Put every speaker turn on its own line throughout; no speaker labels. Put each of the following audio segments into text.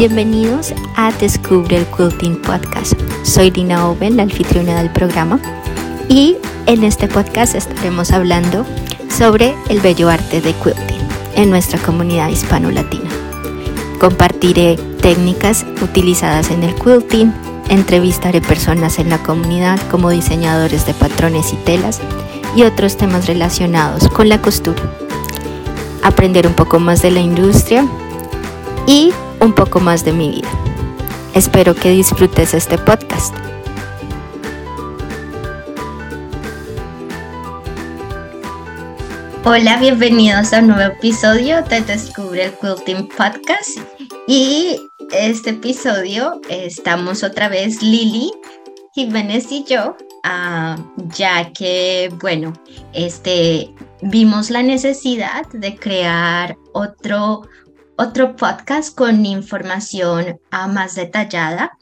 Bienvenidos a Descubre el Quilting Podcast. Soy Dina Oven, la anfitriona del programa, y en este podcast estaremos hablando sobre el bello arte de quilting en nuestra comunidad hispano-latina. Compartiré técnicas utilizadas en el quilting, entrevistaré personas en la comunidad como diseñadores de patrones y telas y otros temas relacionados con la costura. Aprender un poco más de la industria y un poco más de mi vida. Espero que disfrutes este podcast. Hola, bienvenidos a un nuevo episodio de Descubre el Quilting Podcast. Y este episodio estamos otra vez Lili, Jiménez y yo, ah, ya que, bueno, este, vimos la necesidad de crear otro otro podcast con información más detallada.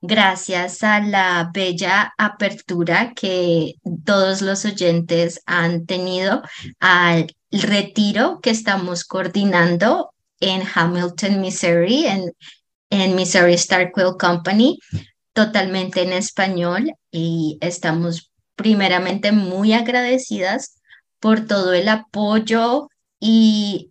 Gracias a la bella apertura que todos los oyentes han tenido al retiro que estamos coordinando en Hamilton, Missouri, en, en Missouri Star Quill Company, totalmente en español y estamos primeramente muy agradecidas por todo el apoyo y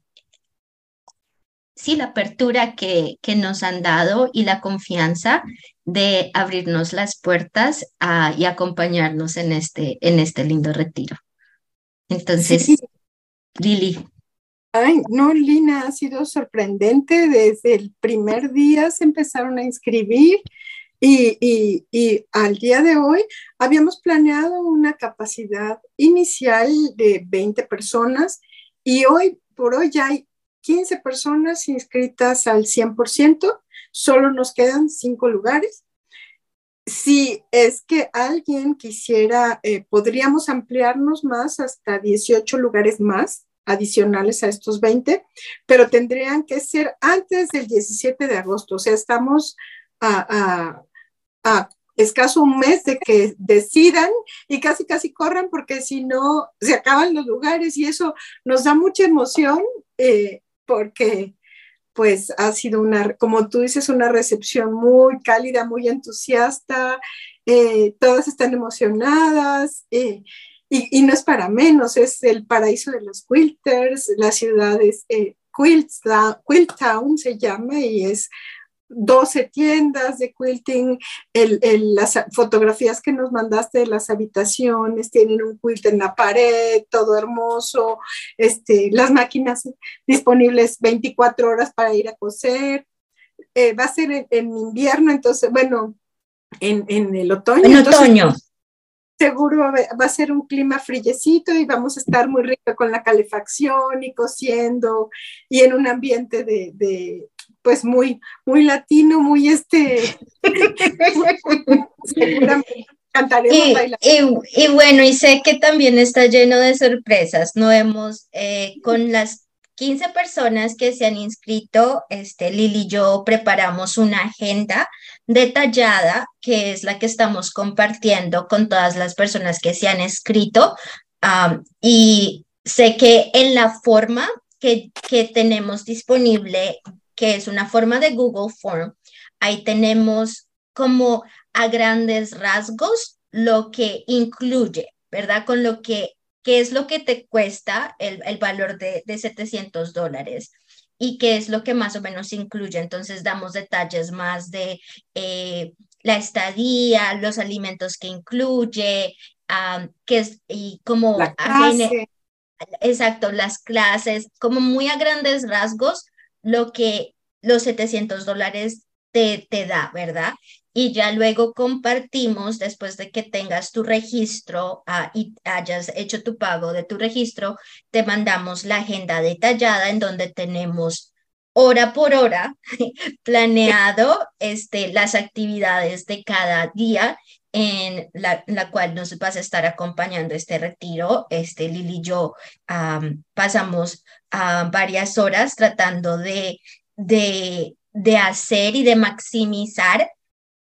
sí, la apertura que, que nos han dado y la confianza de abrirnos las puertas y acompañarnos en este, en este lindo retiro. Entonces, Lili.
Ay, no, Lina, ha sido sorprendente. Desde el primer día se empezaron a inscribir y, y, y, al día de hoy habíamos planeado una capacidad inicial de 20 personas y hoy por hoy ya hay 15 personas inscritas al 100%, solo nos quedan 5 lugares. Si es que alguien quisiera, eh, podríamos ampliarnos más hasta 18 lugares más adicionales a estos 20, pero tendrían que ser antes del 17 de agosto. O sea, estamos a, escaso un mes de que decidan y casi, casi corran porque si no, se acaban los lugares y eso nos da mucha emoción. Eh, porque pues ha sido una, como tú dices, una recepción muy cálida, muy entusiasta, eh, todas están emocionadas eh, y, no es para menos, es el paraíso de los quilters, la ciudad es eh, Town se llama y es 12 tiendas de quilting, las fotografías que nos mandaste de las habitaciones tienen un quilt en la pared, todo hermoso, este, las máquinas disponibles 24 horas para ir a coser. Eh, va a ser en, invierno, entonces, bueno, en, el otoño.
En otoño.
Seguro va a ser un clima frillecito y vamos a estar muy rica con la calefacción y cosiendo y en un ambiente de, pues muy, muy latino, muy este,
y, y, bueno, y sé que también está lleno de sorpresas. No hemos, eh, con las 15 personas que se han inscrito, este, Lili y yo preparamos una agenda detallada, que es la que estamos compartiendo con todas las personas que se han inscrito. y sé que en la forma que, que tenemos disponible que es una forma de Google Form. Ahí tenemos como a grandes rasgos lo que incluye, ¿verdad? Con lo que, qué es lo que te cuesta el, el valor de, de 700 dólares y qué es lo que más o menos incluye. Entonces damos detalles más de eh, la estadía, los alimentos que incluye, que es, y como... Exacto, las clases, como muy a grandes rasgos, lo que los 700 dólares te, te da, ¿verdad? y ya luego compartimos, después de que tengas tu registro ah, y hayas hecho tu pago de tu registro, te mandamos la agenda detallada en donde tenemos hora por hora planeado este, las actividades de cada día en la, la, cual nos vas a estar acompañando este retiro. Este, Lili y yo pasamos uh, varias horas tratando de, de, de, hacer y de maximizar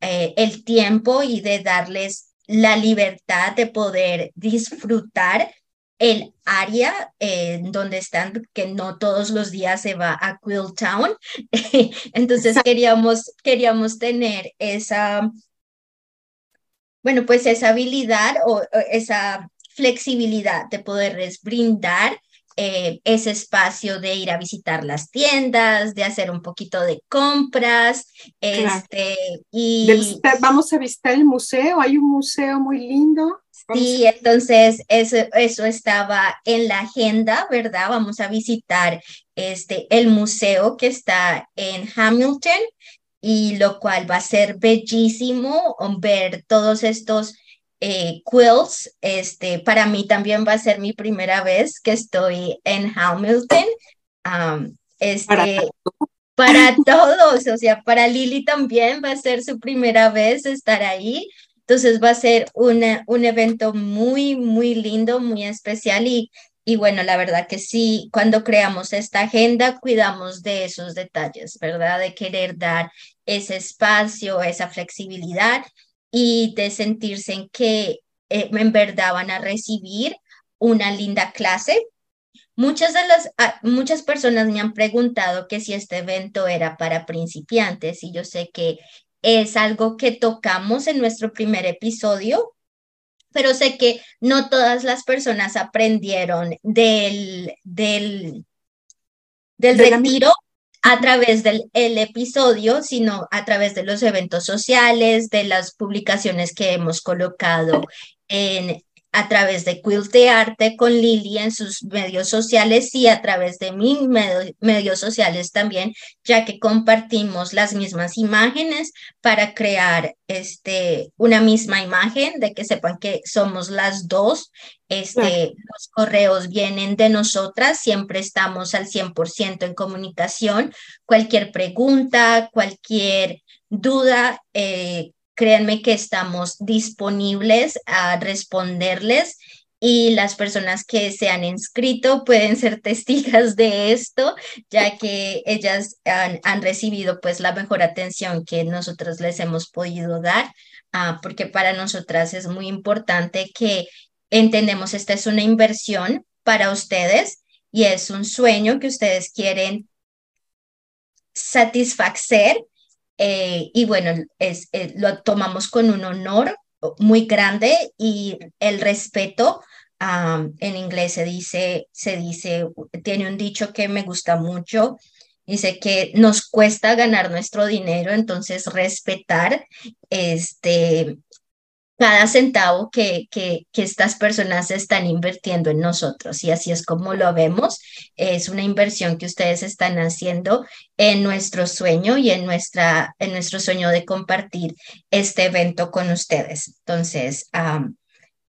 eh, el tiempo y de darles la libertad de poder disfrutar el área eh, donde están, que no todos los días se va a Quill Town. Entonces queríamos, queríamos tener esa, bueno, pues esa habilidad o, esa flexibilidad de poderles brindar eh, ese espacio de ir a visitar las tiendas, de hacer un poquito de compras, este, y...
vamos a visitar el museo, hay un museo muy lindo.
Sí, entonces eso, eso estaba en la agenda, ¿verdad? Vamos a visitar este, el museo que está en Hamilton y lo cual va a ser bellísimo ver todos estos eh, quills. Este, para mí también va a ser mi primera vez que estoy en Hamilton. este, para, para todos, o sea, para Lili también va a ser su primera vez estar ahí. Entonces va a ser una, un evento muy, muy lindo, muy especial y, y bueno, la verdad que sí, cuando creamos esta agenda, cuidamos de esos detalles, ¿verdad? De querer dar ese espacio, esa flexibilidad y de sentirse en que eh, en verdad van a recibir una linda clase. Muchas de las, ah, muchas personas me han preguntado que si este evento era para principiantes y yo sé que es algo que tocamos en nuestro primer episodio, pero sé que no todas las personas aprendieron del, del, del retiro a través del el episodio, sino a través de los eventos sociales, de las publicaciones que hemos colocado en, a través de Quilt de Arte con Lili en sus medios sociales y a través de mis medios sociales también, ya que compartimos las mismas imágenes para crear este, una misma imagen, de que sepan que somos las dos. Este, Los correos vienen de nosotras, siempre estamos al 100% en comunicación. Cualquier pregunta, cualquier duda, eh, créanme que estamos disponibles a responderles y las personas que se han inscrito pueden ser testigos de esto, ya que ellas han, recibido pues la mejor atención que nosotros les hemos podido dar, ah, porque para nosotras es muy importante que entendemos esta es una inversión para ustedes y es un sueño que ustedes quieren satisfacer eh, y bueno, es, eh, lo tomamos con un honor muy grande y el respeto. en inglés se dice, se dice, tiene un dicho que me gusta mucho, dice que nos cuesta ganar nuestro dinero, entonces respetar este, cada centavo que, que, estas personas están invirtiendo en nosotros. Y así es como lo vemos. Es una inversión que ustedes están haciendo en nuestro sueño y en, nuestra, en nuestro sueño de compartir este evento con ustedes. Entonces,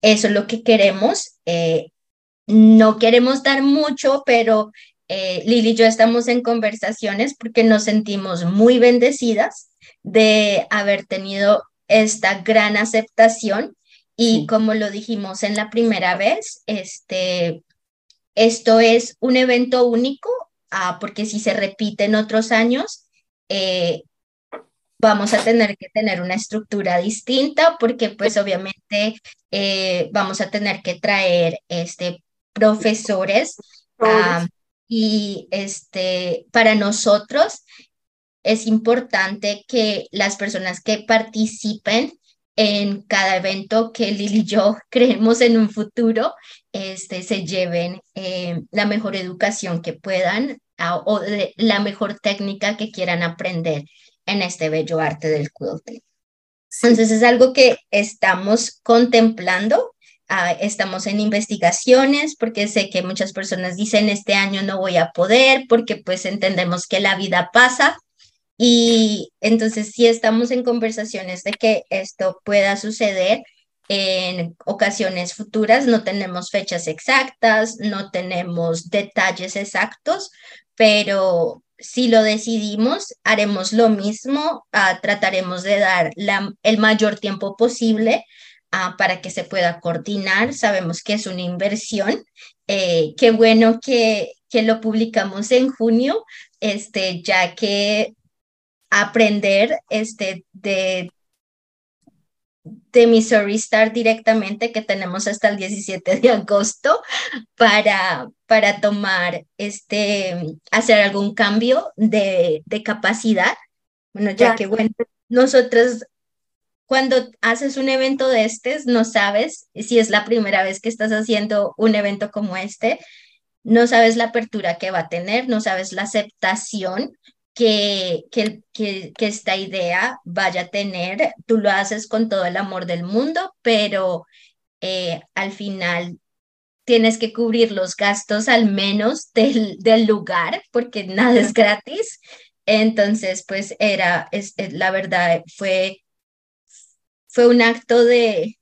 eso es lo que queremos. Eh, no queremos dar mucho, pero eh, Lili y yo estamos en conversaciones porque nos sentimos muy bendecidas de haber tenido esta gran aceptación. Y como lo dijimos en la primera vez, este, esto es un evento único ah, porque si se repite en otros años, eh, vamos a tener que tener una estructura distinta porque pues obviamente eh, vamos a tener que traer este, profesores. ah, y este, para nosotros es importante que las personas que participen en cada evento que Lili y yo creemos en un futuro, este, se lleven eh, la mejor educación que puedan o la mejor técnica que quieran aprender en este bello arte del quilting. Entonces es algo que estamos contemplando, ah, estamos en investigaciones porque sé que muchas personas dicen este año no voy a poder porque pues entendemos que la vida pasa y entonces sí estamos en conversaciones de que esto pueda suceder en ocasiones futuras. No tenemos fechas exactas, no tenemos detalles exactos, pero si lo decidimos, haremos lo mismo, ah, trataremos de dar la, el mayor tiempo posible ah, para que se pueda coordinar. Sabemos que es una inversión. Eh, qué bueno que, que lo publicamos en junio, este, ya que aprender este, de de Missouri Star directamente, que tenemos hasta el 17 de agosto para, para tomar, este, hacer algún cambio de, de capacidad. Bueno, ya que, bueno, nosotros cuando haces un evento de estos, no sabes si es la primera vez que estás haciendo un evento como este, no sabes la apertura que va a tener, no sabes la aceptación que, que, que, esta idea vaya a tener. Tú lo haces con todo el amor del mundo, pero eh, al final tienes que cubrir los gastos al menos del, del lugar, porque nada es gratis. Entonces, pues era, es, la verdad, fue, fue un acto de,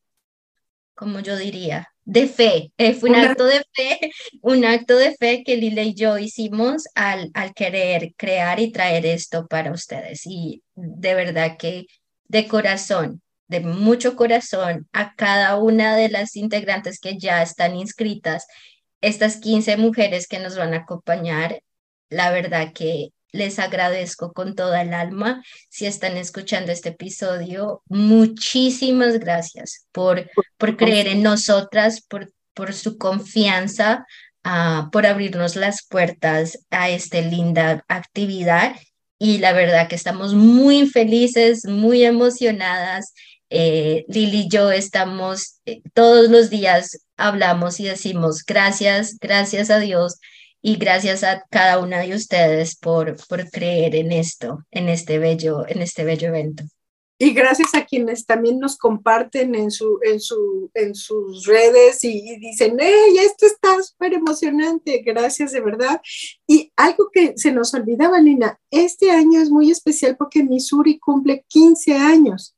como yo diría, de fe, fue un acto de fe, un acto de fe que Lila y yo hicimos al, al querer crear y traer esto para ustedes. Y de verdad que de corazón, de mucho corazón, a cada una de las integrantes que ya están inscritas, estas 15 mujeres que nos van a acompañar, la verdad que les agradezco con toda el alma. Si están escuchando este episodio, muchísimas gracias por, por creer en nosotras, por, por su confianza, uh, por abrirnos las puertas a esta linda actividad. Y la verdad que estamos muy felices, muy emocionadas. Eh, Lili y yo estamos eh, todos los días hablamos y decimos gracias, gracias a Dios y gracias a cada una de ustedes por, por creer en esto, en este bello, en este bello evento.
Y gracias a quienes también nos comparten en, su, en, su, en sus redes y, dicen, ¡hey, esto está súper emocionante! Gracias, de verdad. Y algo que se nos olvidaba, Lina, este año es muy especial porque Missouri cumple 15 años.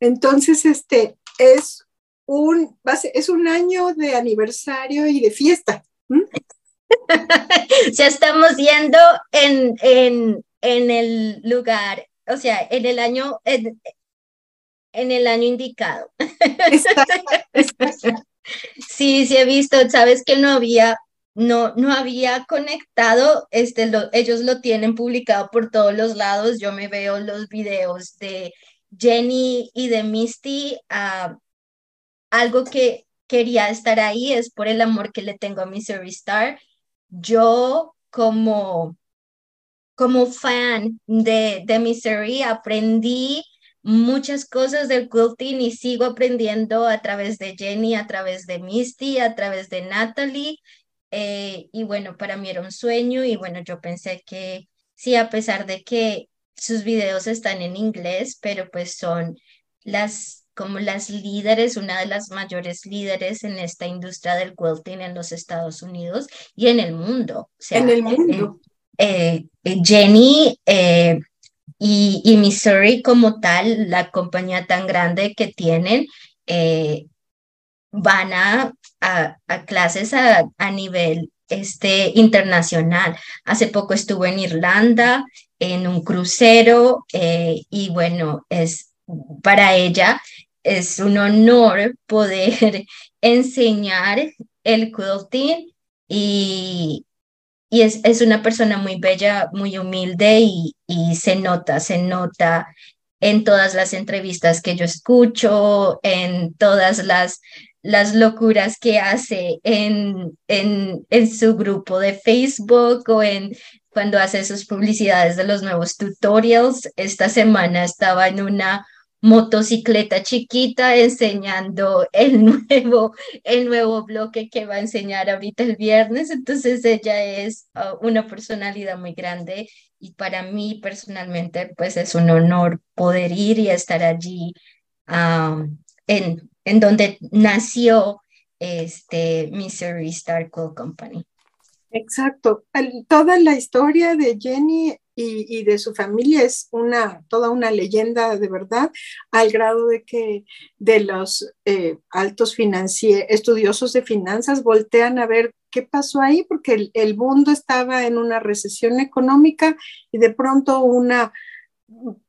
Entonces, este es un, es un año de aniversario y de fiesta.
ya estamos yendo en, en, en, el lugar, o sea, en el año, en, el año indicado. sí, sí he visto, sabes que no había, no, no había conectado, este, ellos lo tienen publicado por todos los lados, yo me veo los videos de Jenny y de Misty, uh, algo que quería estar ahí es por el amor que le tengo a Missouri Star yo como, como fan de, de Misery aprendí muchas cosas del quilting y sigo aprendiendo a través de Jenny, a través de Misty, a través de Natalie. Eh, y bueno, para mí era un sueño y bueno, yo pensé que sí, a pesar de que sus videos están en inglés, pero pues son las como las líderes, una de las mayores líderes en esta industria del quilting en los Estados Unidos y en el mundo.
en el mundo.
Eh, eh, Jenny eh, y, y, Missouri como tal, la compañía tan grande que tienen, van a, a, clases a, a, nivel este, internacional. Hace poco estuve en Irlanda en un crucero y bueno, es para ella es un honor poder enseñar el quilting y, y es, es, una persona muy bella, muy humilde y, y, se nota, se nota en todas las entrevistas que yo escucho, en todas las, las locuras que hace en, en, en su grupo de Facebook o en cuando hace sus publicidades de los nuevos tutorials. Esta semana estaba en una motocicleta chiquita enseñando el nuevo, el nuevo bloque que va a enseñar ahorita el viernes. Entonces ella es uh, una personalidad muy grande y para mí personalmente pues es un honor poder ir y estar allí en, en donde nació este Missouri Star Cool Company.
Exacto. toda la historia de Jenny y, de su familia es una, toda una leyenda de verdad, al grado de que de los eh, altos estudiosos de finanzas voltean a ver qué pasó ahí, porque el, mundo estaba en una recesión económica y de pronto una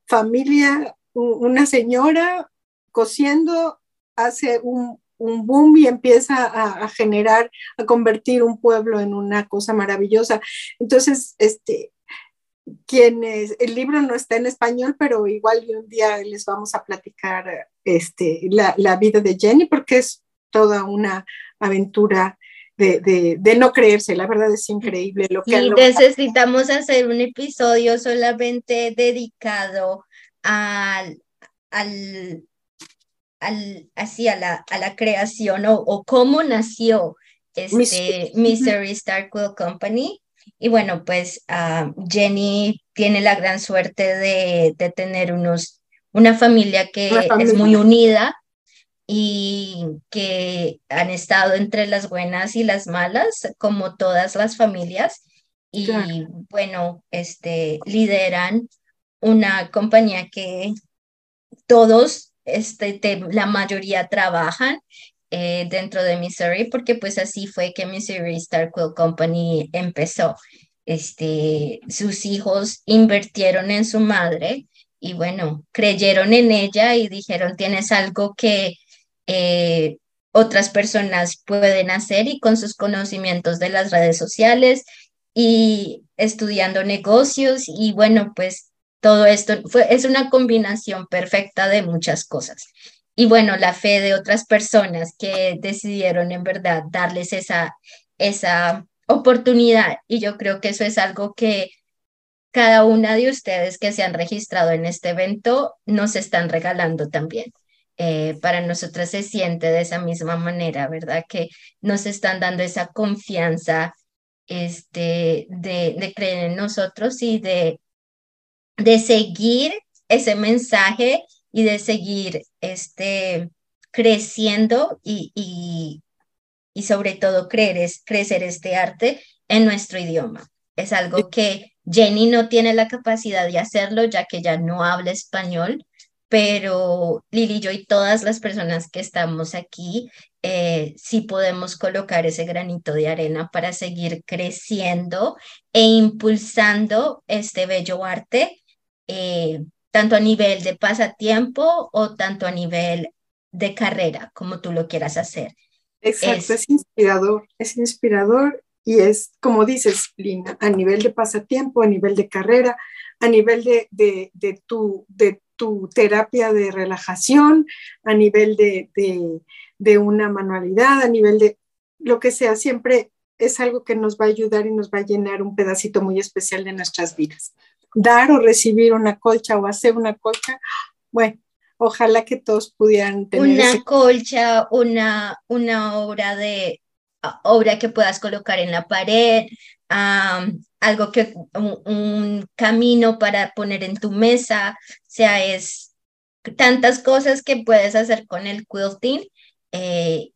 familia, una señora cosiendo hace un, un boom y empieza a, a, generar, a convertir un pueblo en una cosa maravillosa. Entonces, este, quienes, el libro no está en español, pero igual un día les vamos a platicar este, la, la vida de Jenny porque es toda una aventura de, de, no creerse, la verdad es increíble lo que...
Y necesitamos hacer un episodio solamente dedicado al, al, al así a la, a la creación o, o cómo nació este Mystery Star Quill Company. Y bueno, pues uh, Jenny tiene la gran suerte de, de tener unos, una familia que es muy unida y que han estado entre las buenas y las malas, como todas las familias, y bueno, este, lideran una compañía que todos, este, la mayoría trabajan eh, dentro de Missouri, porque pues así fue que Missouri Star Company empezó. Este, sus hijos invirtieron en su madre y bueno, creyeron en ella y dijeron, tienes algo que eh, otras personas pueden hacer y con sus conocimientos de las redes sociales y estudiando negocios y bueno, pues todo esto fue, es una combinación perfecta de muchas cosas. Y bueno, la fe de otras personas que decidieron en verdad darles esa, esa oportunidad. Y yo creo que eso es algo que cada una de ustedes que se han registrado en este evento nos están regalando también. Eh, para nosotras se siente de esa misma manera, ¿verdad? Que nos están dando esa confianza este, de, de creer en nosotros y de, de seguir ese mensaje y de seguir este, creciendo y, y, y sobre todo creer es, crecer este arte en nuestro idioma. Es algo que Jenny no tiene la capacidad de hacerlo ya que ya no habla español, pero Lili, yo y todas las personas que estamos aquí, eh, sí podemos colocar ese granito de arena para seguir creciendo e impulsando este bello arte, eh, tanto a nivel de pasatiempo o tanto a nivel de carrera, como tú lo quieras hacer.
Exacto, es, inspirador, es inspirador y es, como dices, Lina, a nivel de pasatiempo, a nivel de carrera, a nivel de, de, de, tu, de tu terapia de relajación, a nivel de, de, una manualidad, a nivel de lo que sea, siempre es algo que nos va a ayudar y nos va a llenar un pedacito muy especial de nuestras vidas. Dar o recibir una colcha o hacer una colcha, bueno, ojalá que todos pudieran tener.
Una colcha, una, una obra de obra que puedas colocar en la pared, algo que, un, camino para poner en tu mesa, o sea, es tantas cosas que puedes hacer con el quilting eh,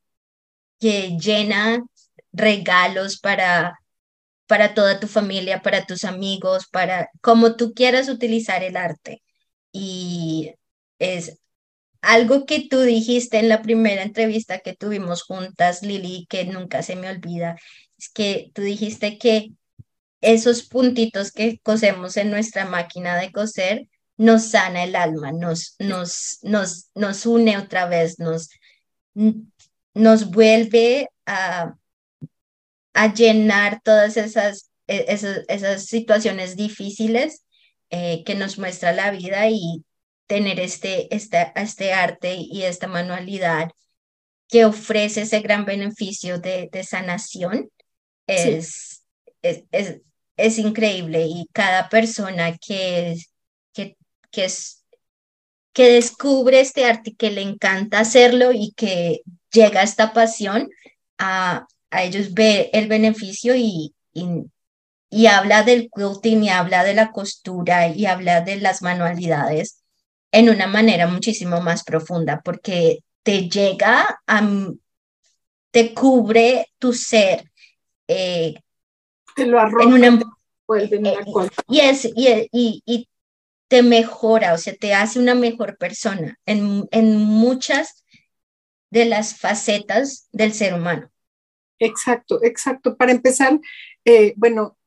que llena regalos para, para toda tu familia, para tus amigos, para como tú quieras utilizar el arte. Y es algo que tú dijiste en la primera entrevista que tuvimos juntas, Lili, que nunca se me olvida, es que tú dijiste que esos puntitos que cosemos en nuestra máquina de coser nos sana el alma, nos, nos, nos, nos une otra vez, nos, nos vuelve a, a llenar todas esas, e, esas, esas situaciones difíciles eh, que nos muestra la vida y tener este, este, este arte y esta manualidad que ofrece ese gran beneficio de, de sanación es, es, es, increíble. Y cada persona que, que, que, es, que descubre este arte, que le encanta hacerlo y que llega a esta pasión, a, a ellos ve el beneficio y, y, y habla del quilting y habla de la costura y habla de las manualidades en una manera muchísimo más profunda, porque te llega a, te cubre tu ser.
Eh, te lo arroja, en una, eh,
y, es, y, y, y, te mejora, o sea, te hace una mejor persona en, en muchas de las facetas del ser humano.
Exacto, exacto. Para empezar, eh, bueno,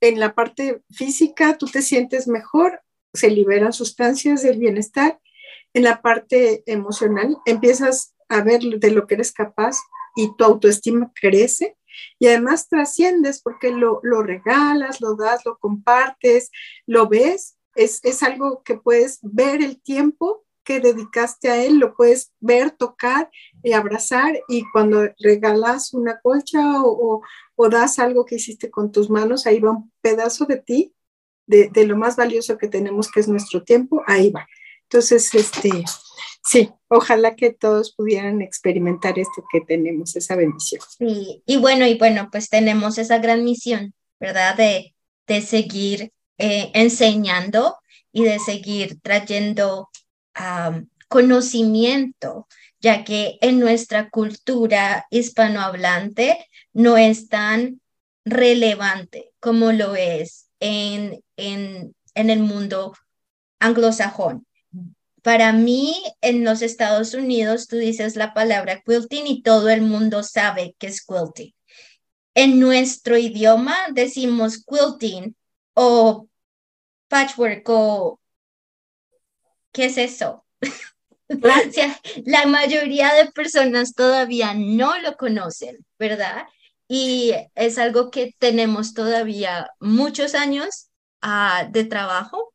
en la parte física tú te sientes mejor se liberan sustancias del bienestar. En la parte emocional empiezas a ver de lo que eres capaz y tu autoestima crece y además trasciendes porque lo, lo regalas, lo das, lo compartes, lo ves. Es, es algo que puedes ver el tiempo que dedicaste a él, lo puedes ver, tocar y abrazar y cuando regalas una colcha o, o, das algo que hiciste con tus manos, ahí va un pedazo de ti, de, de, lo más valioso que tenemos, que es nuestro tiempo, ahí va. Entonces, este, sí, ojalá que todos pudieran experimentar esto que tenemos, esa bendición.
Sí, y bueno, y bueno, pues tenemos esa gran misión, ¿verdad? De, de seguir eh, enseñando y de seguir trayendo conocimiento, ya que en nuestra cultura hispanohablante no es tan relevante como lo es en, en, en el mundo anglosajón. Para mí, en los Estados Unidos, tú dices la palabra quilting y todo el mundo sabe que es quilting. En nuestro idioma decimos quilting o patchwork o ¿qué es eso? la mayoría de personas todavía no lo conocen, ¿verdad? Y es algo que tenemos todavía muchos años uh, de trabajo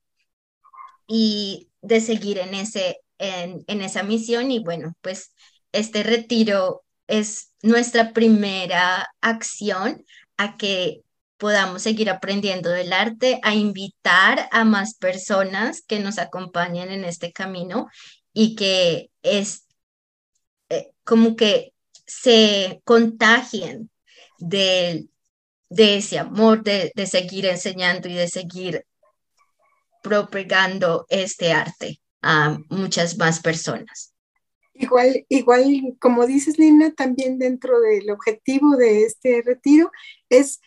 y de seguir en, ese, en, en esa misión. Y bueno, pues este retiro es nuestra primera acción a que podamos seguir aprendiendo del arte, a invitar a más personas que nos acompañen en este camino y que es eh, como que se contagien de, de ese amor, de, de seguir enseñando y de seguir propagando este arte a muchas más personas.
Igual, igual, como dices, Lina, también dentro del objetivo de este retiro es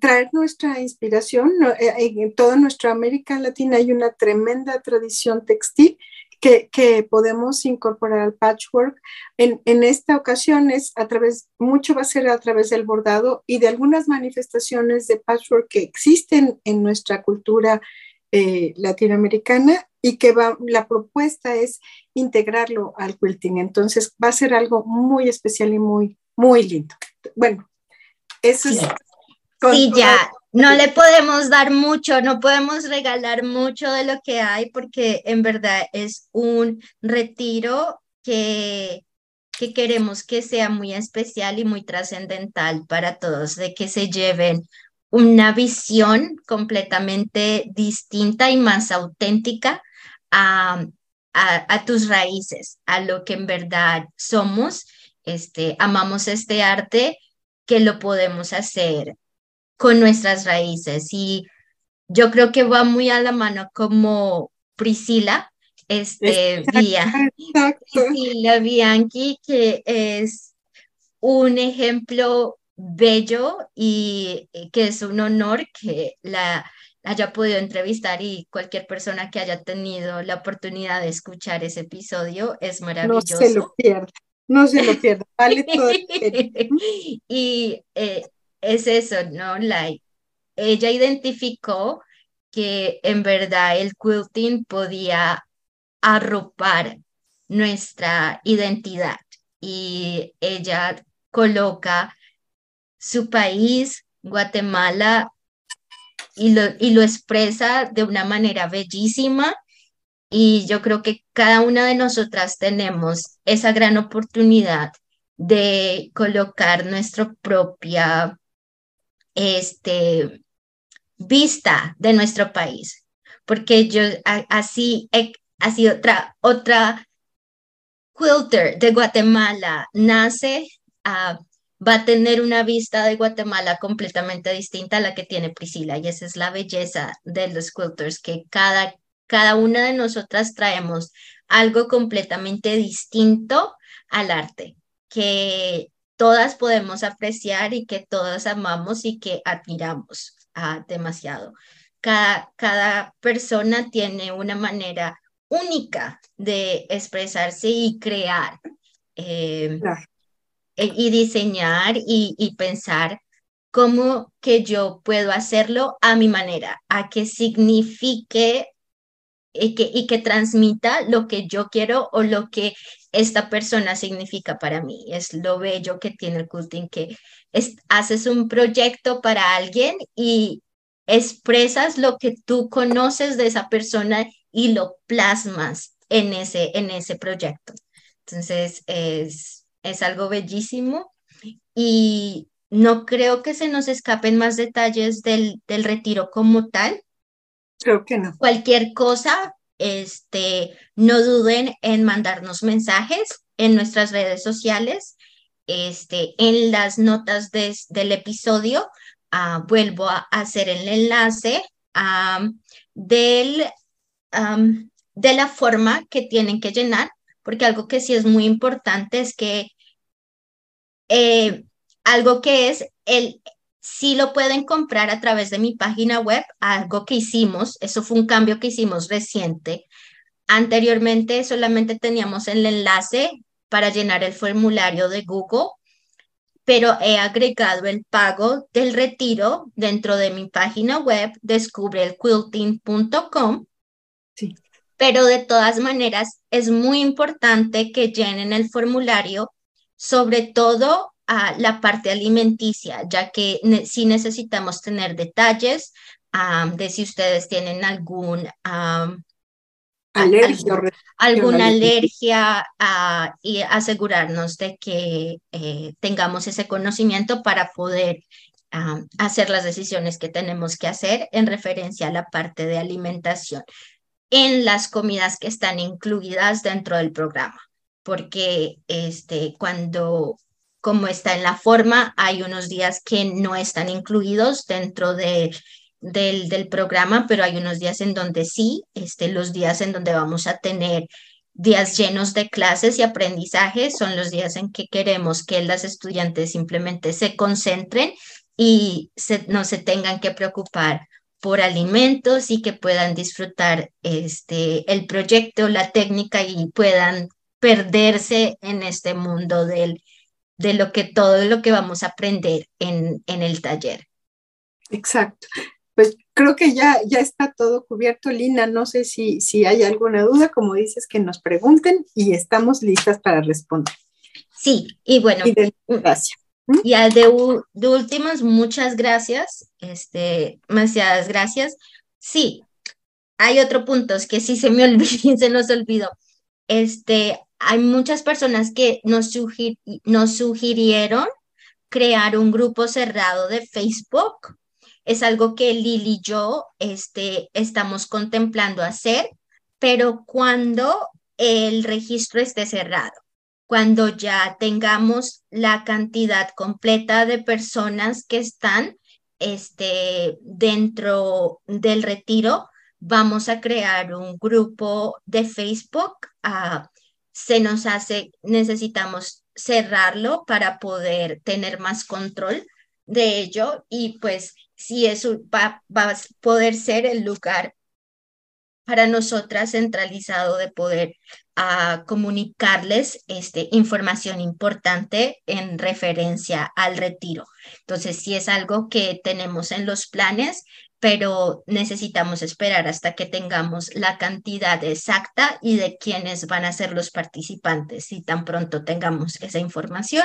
traer nuestra inspiración. Eh, en toda nuestra América Latina hay una tremenda tradición textil que, que podemos incorporar al patchwork. En, en, esta ocasión es a través, mucho va a ser a través del bordado y de algunas manifestaciones de patchwork que existen en nuestra cultura eh, latinoamericana y que va, la propuesta es integrarlo al quilting. Entonces va a ser algo muy especial y muy, muy lindo. Bueno, eso es
Sí, ya, no le podemos dar mucho, no podemos regalar mucho de lo que hay porque en verdad es un retiro que, que queremos que sea muy especial y muy trascendental para todos, de que se lleven una visión completamente distinta y más auténtica a, a, a, tus raíces, a lo que en verdad somos. Este, amamos este arte, que lo podemos hacer con nuestras raíces. Y yo creo que va muy a la mano como Priscila, este, Priscila Bianchi, que es un ejemplo bello y que es un honor que la haya podido entrevistar y cualquier persona que haya tenido la oportunidad de escuchar ese episodio es maravilloso.
No se lo pierda, no se lo pierda, vale todo.
y eh, es eso, ¿no? Like, ella identificó que en verdad el quilting podía arropar nuestra identidad y ella coloca su país, Guatemala, y lo, y lo expresa de una manera bellísima. Y yo creo que cada una de nosotras tenemos esa gran oportunidad de colocar nuestra propia este, vista de nuestro país, porque yo así, así otra, otra quilter de Guatemala nace, uh, va a tener una vista de Guatemala completamente distinta a la que tiene Priscila, y esa es la belleza de los quilters, que cada, cada una de nosotras traemos algo completamente distinto al arte, que todas podemos apreciar y que todas amamos y que admiramos ah, demasiado. Cada, cada persona tiene una manera única de expresarse y crear eh, e, y diseñar y, y pensar cómo que yo puedo hacerlo a mi manera, a que signifique y que, y que transmita lo que yo quiero o lo que esta persona significa para mí. Es lo bello que tiene el culting, que es, haces un proyecto para alguien y expresas lo que tú conoces de esa persona y lo plasmas en ese, en ese proyecto. Entonces, es, es algo bellísimo y no creo que se nos escapen más detalles del, del retiro como tal.
Creo que no.
Cualquier cosa, este, no duden en mandarnos mensajes en nuestras redes sociales. Este, en las notas del episodio, ah, vuelvo a hacer el enlace del, de la forma que tienen que llenar, porque algo que sí es muy importante es que eh, algo que es el, si lo pueden comprar a través de mi página web, algo que hicimos, eso fue un cambio que hicimos reciente. Anteriormente solamente teníamos el enlace para llenar el formulario de Google, pero he agregado el pago del retiro dentro de mi página web, descubreelquilting.com. Sí. Pero de todas maneras, es muy importante que llenen el formulario, sobre todo a la parte alimenticia, ya que si necesitamos tener detalles de si ustedes tienen algún alergia, alguna alergia y asegurarnos de que eh, tengamos ese conocimiento para poder hacer las decisiones que tenemos que hacer en referencia a la parte de alimentación en las comidas que están incluidas dentro del programa, porque este, cuando como está en la forma, hay unos días que no están incluidos dentro de del, del, programa, pero hay unos días en donde sí, este, los días en donde vamos a tener días llenos de clases y aprendizaje son los días en que queremos que las estudiantes simplemente se concentren y no se tengan que preocupar por alimentos y que puedan disfrutar este, el proyecto, la técnica y puedan perderse en este mundo del, de lo que todo lo que vamos a aprender en, en el taller.
Exacto. Pues creo que ya, ya está todo cubierto, Lina. No sé si, si hay alguna duda, como dices, que nos pregunten y estamos listas para responder.
Sí, y bueno, gracias. Y al de, de últimas, muchas gracias, este, demasiadas gracias. Sí, hay otro punto, es que sí se me olvidó, se nos olvidó. Este, hay muchas personas que nos, sugirieron crear un grupo cerrado de Facebook es algo que Lili y yo este, estamos contemplando hacer, pero cuando el registro esté cerrado, cuando ya tengamos la cantidad completa de personas que están este, dentro del retiro, vamos a crear un grupo de Facebook. Ah, se nos hace, necesitamos cerrarlo para poder tener más control de ello y pues si eso va, a poder ser el lugar para nosotras centralizado de poder ah, comunicarles este, información importante en referencia al retiro. Entonces, si es algo que tenemos en los planes, pero necesitamos esperar hasta que tengamos la cantidad exacta y de quiénes van a ser los participantes. Si tan pronto tengamos esa información,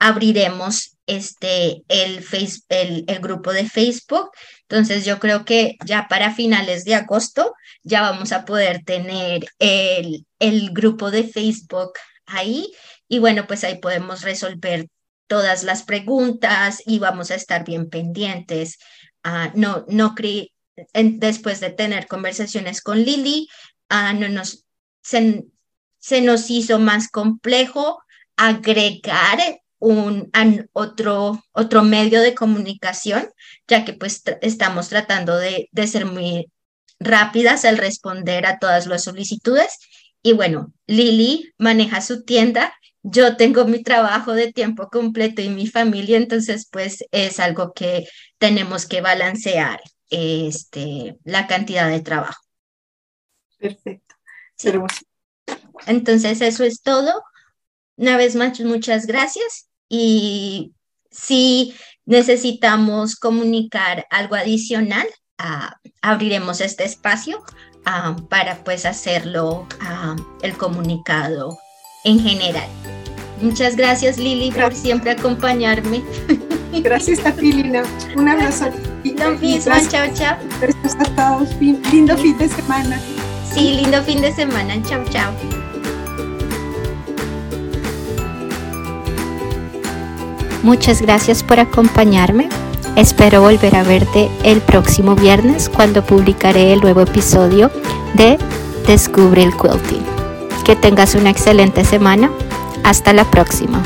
abriremos este, el, face, el, el, grupo de Facebook. Entonces yo creo que ya para finales de agosto ya vamos a poder tener el, el grupo de Facebook ahí y bueno, pues ahí podemos resolver todas las preguntas y vamos a estar bien pendientes. Uh, no, no creí, después de tener conversaciones con Lili, uh, no nos, se, se nos hizo más complejo agregar un otro, otro medio de comunicación, ya que pues estamos tratando de, de ser muy rápidas al responder a todas las solicitudes. Y bueno, Lili maneja su tienda, yo tengo mi trabajo de tiempo completo y mi familia, entonces pues es algo que tenemos que balancear este, la cantidad de trabajo.
Perfecto.
Entonces eso es todo. Una vez más, muchas gracias y si necesitamos comunicar algo adicional, ah, abriremos este espacio ah, para pues hacerlo ah, el comunicado en general. Muchas gracias Lili por siempre acompañarme.
Gracias a ti Lina. Un abrazo.
Lo mismo, chao, chao.
Gracias a todos. Lindo fin de semana.
sí, lindo fin de semana. Chao, chao.
Muchas gracias por acompañarme. Espero volver a verte el próximo viernes cuando publicaré el nuevo episodio de Descubre el Quilting. Que tengas una excelente semana. Hasta la próxima.